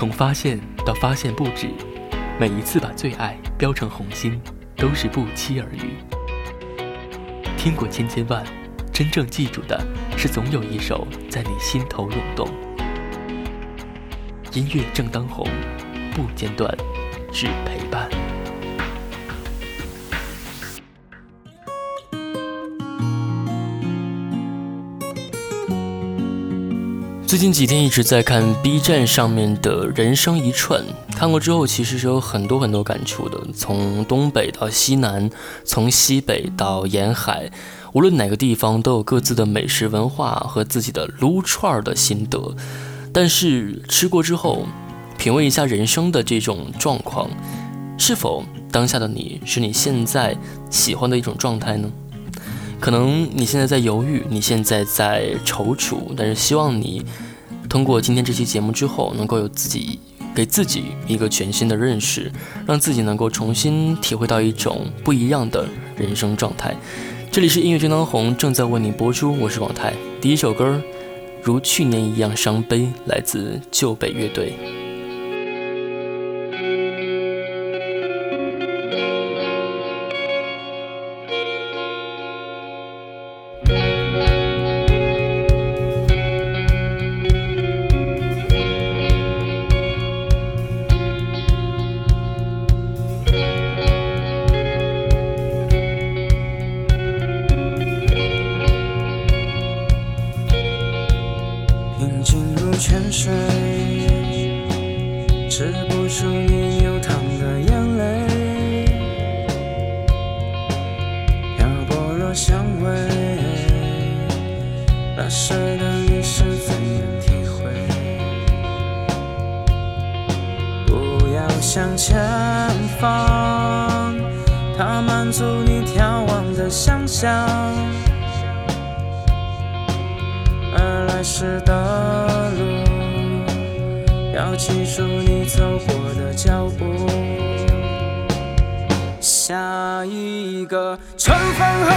从发现到发现不止，每一次把最爱标成红心，都是不期而遇。听过千千万，真正记住的是总有一首在你心头涌动。音乐正当红，不间断，只陪伴。最近几天一直在看 B 站上面的人生一串，看过之后其实是有很多很多感触的。从东北到西南，从西北到沿海，无论哪个地方都有各自的美食文化和自己的撸串的心得。但是吃过之后，品味一下人生的这种状况，是否当下的你是你现在喜欢的一种状态呢？可能你现在在犹豫，你现在在踌躇，但是希望你通过今天这期节目之后，能够有自己给自己一个全新的认识，让自己能够重新体会到一种不一样的人生状态。这里是音乐正当红，正在为你播出，我是广泰。第一首歌儿，如去年一样伤悲，来自旧北乐队。平静如泉水。止不住你流淌的眼泪。漂泊若相偎那时的你是怎样体会？不要向前方它满足你眺望的想象。而来时的路，要记住你走过的脚步。下一个春风后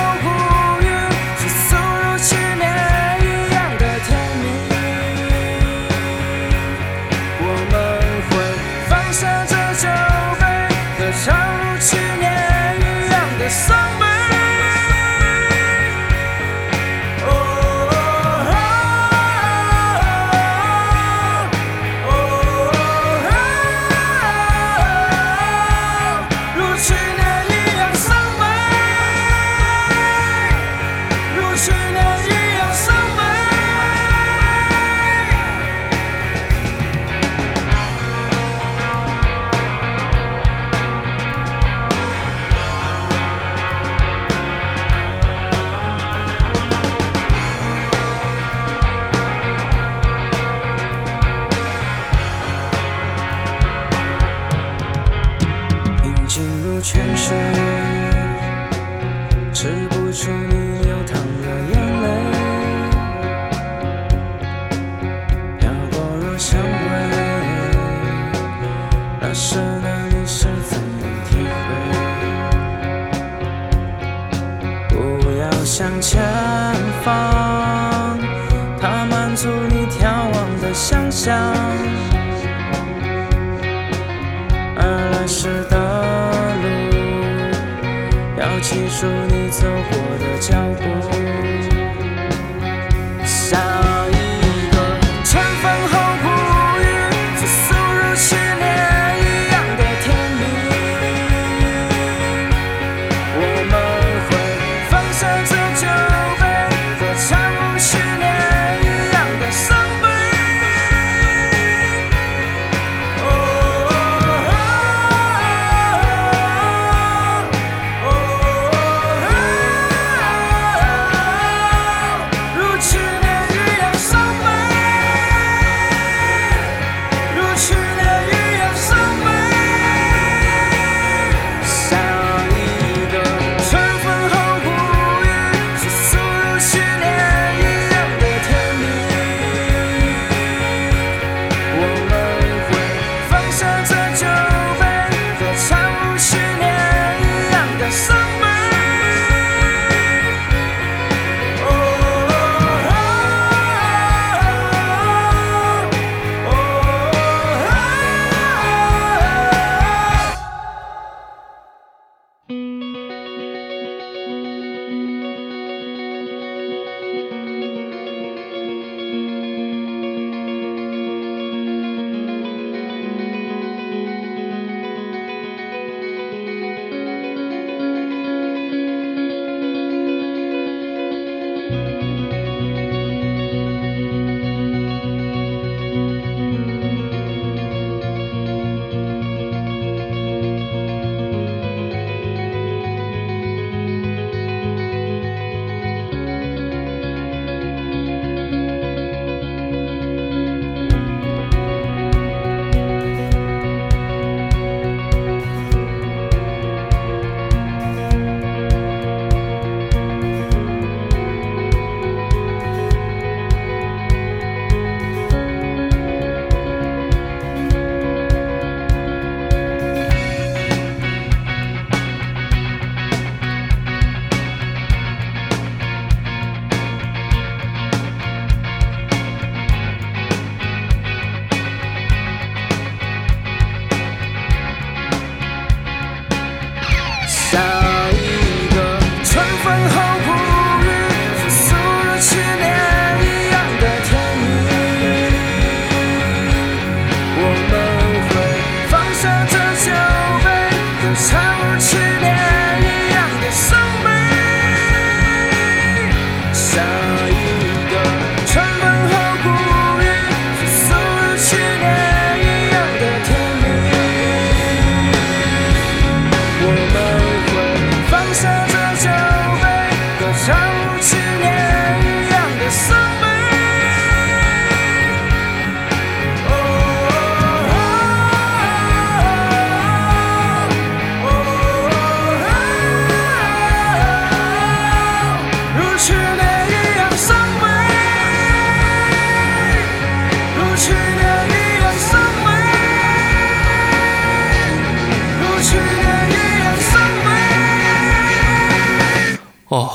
想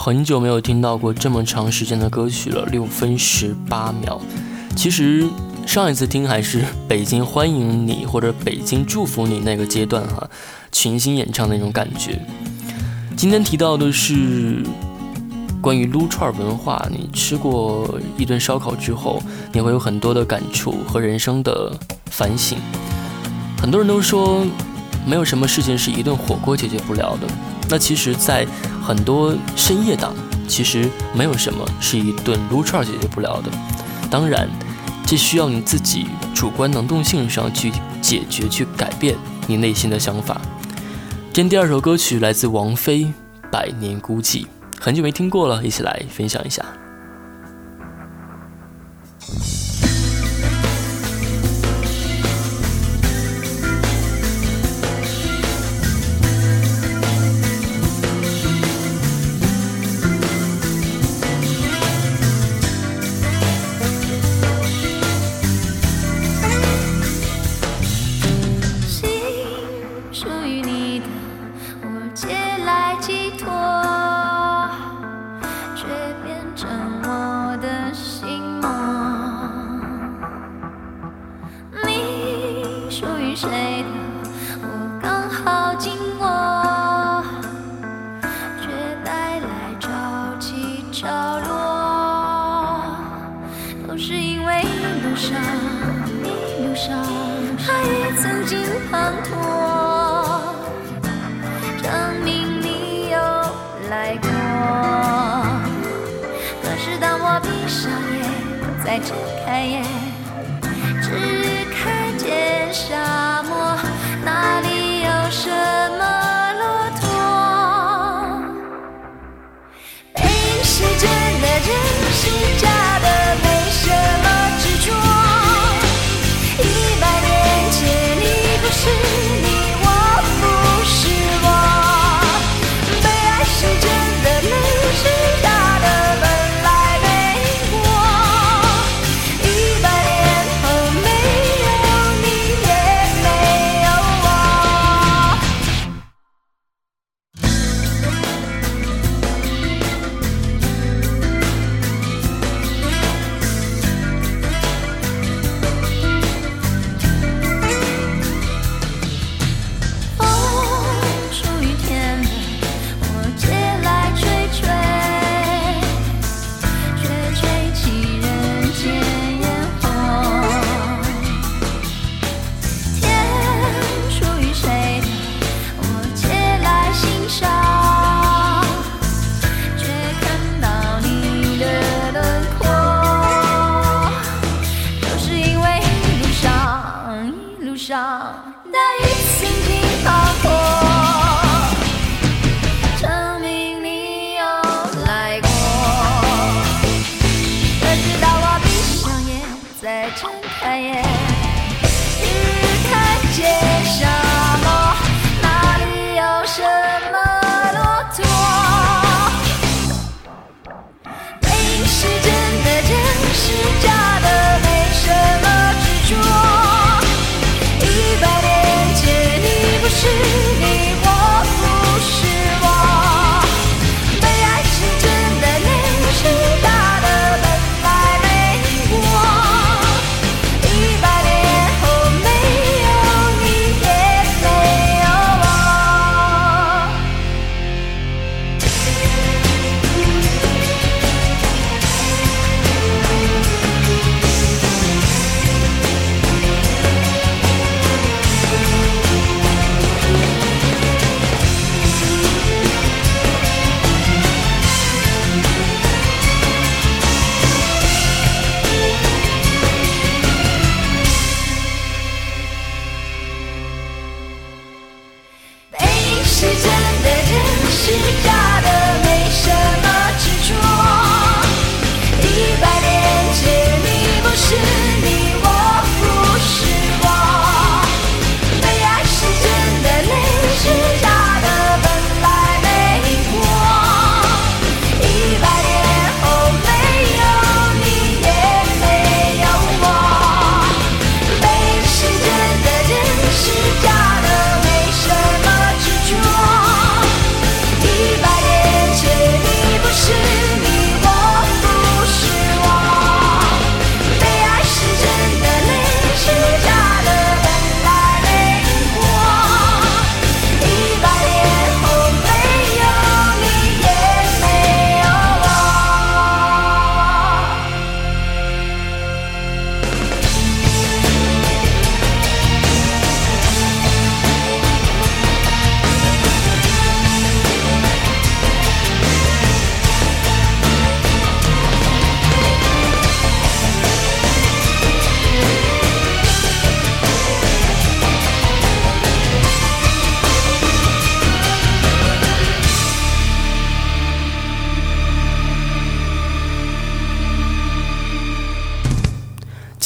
很久没有听到过这么长时间的歌曲了，六分十八秒。其实上一次听还是《北京欢迎你》或者《北京祝福你》那个阶段哈，群星演唱的那种感觉。今天提到的是关于撸串文化，你吃过一顿烧烤之后，你会有很多的感触和人生的反省。很多人都说，没有什么事情是一顿火锅解决不了的。那其实，在很多深夜档，其实没有什么是一顿撸串解决不了的。当然，这需要你自己主观能动性上去解决、去改变你内心的想法。今天第二首歌曲来自王菲，《百年孤寂》，很久没听过了，一起来分享一下。谁的？我刚好经过，却带来潮起潮落。都是因为一路上，一路上，大雨曾经滂沱，证明你有来过。可是当我闭上眼，再睁开眼。Daí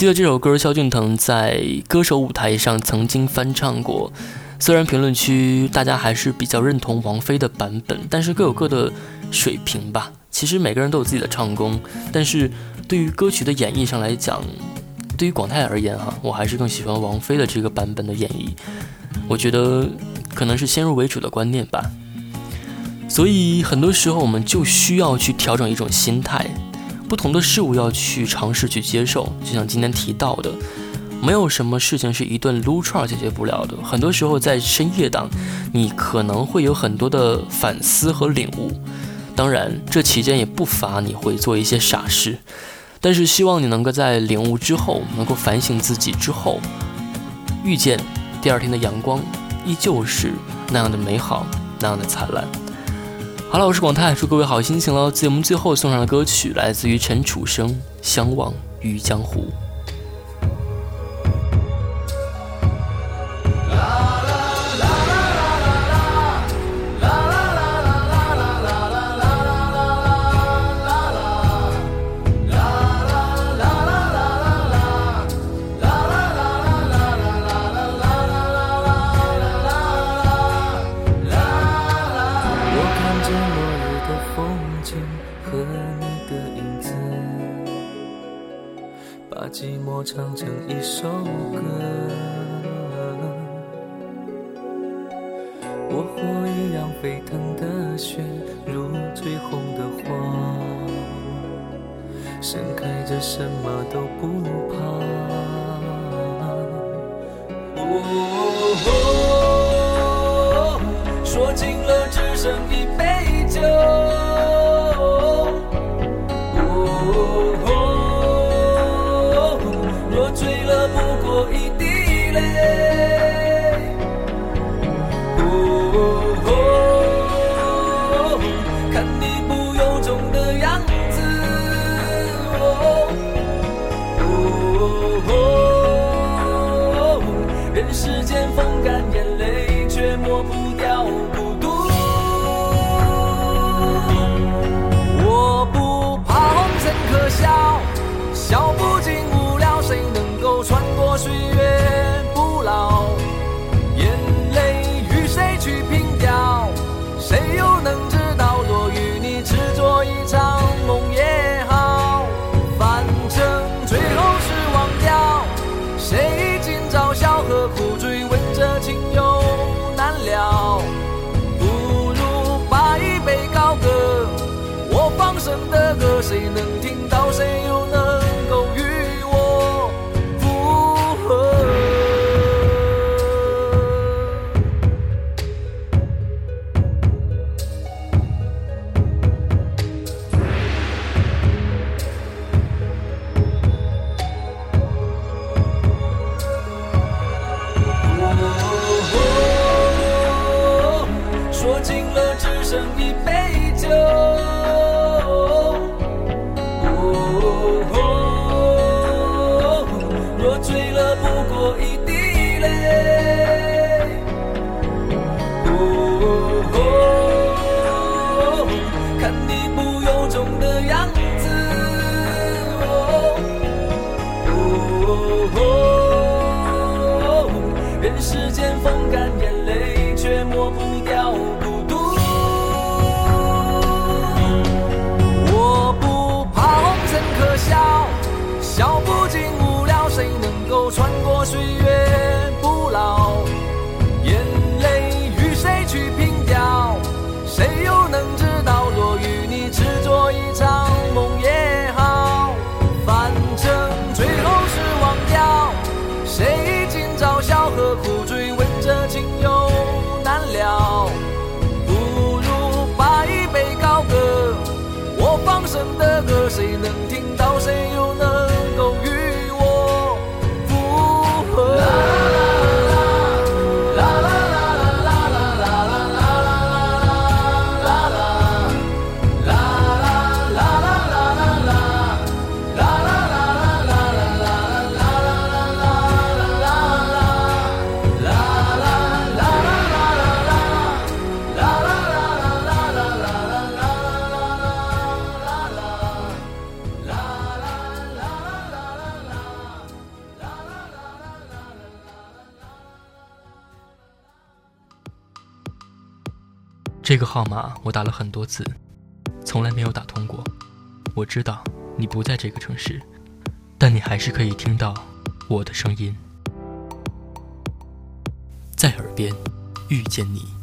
记得这首歌，萧敬腾在歌手舞台上曾经翻唱过。虽然评论区大家还是比较认同王菲的版本，但是各有各的水平吧。其实每个人都有自己的唱功，但是对于歌曲的演绎上来讲，对于广泰而言哈，我还是更喜欢王菲的这个版本的演绎。我觉得可能是先入为主的观念吧。所以很多时候我们就需要去调整一种心态。不同的事物要去尝试去接受，就像今天提到的，没有什么事情是一顿撸串解决不了的。很多时候在深夜档，你可能会有很多的反思和领悟。当然，这期间也不乏你会做一些傻事，但是希望你能够在领悟之后，能够反省自己之后，遇见第二天的阳光，依旧是那样的美好，那样的灿烂。好了，我是广泰，祝各位好心情喽！节目最后送上的歌曲来自于陈楚生，《相忘于江湖》。唱成一首歌，我火一样沸腾的血，如最红的花，盛开着什么都不不尽无聊，谁能够穿过虚？看你不的歌谁能这个号码我打了很多次，从来没有打通过。我知道你不在这个城市，但你还是可以听到我的声音，在耳边遇见你。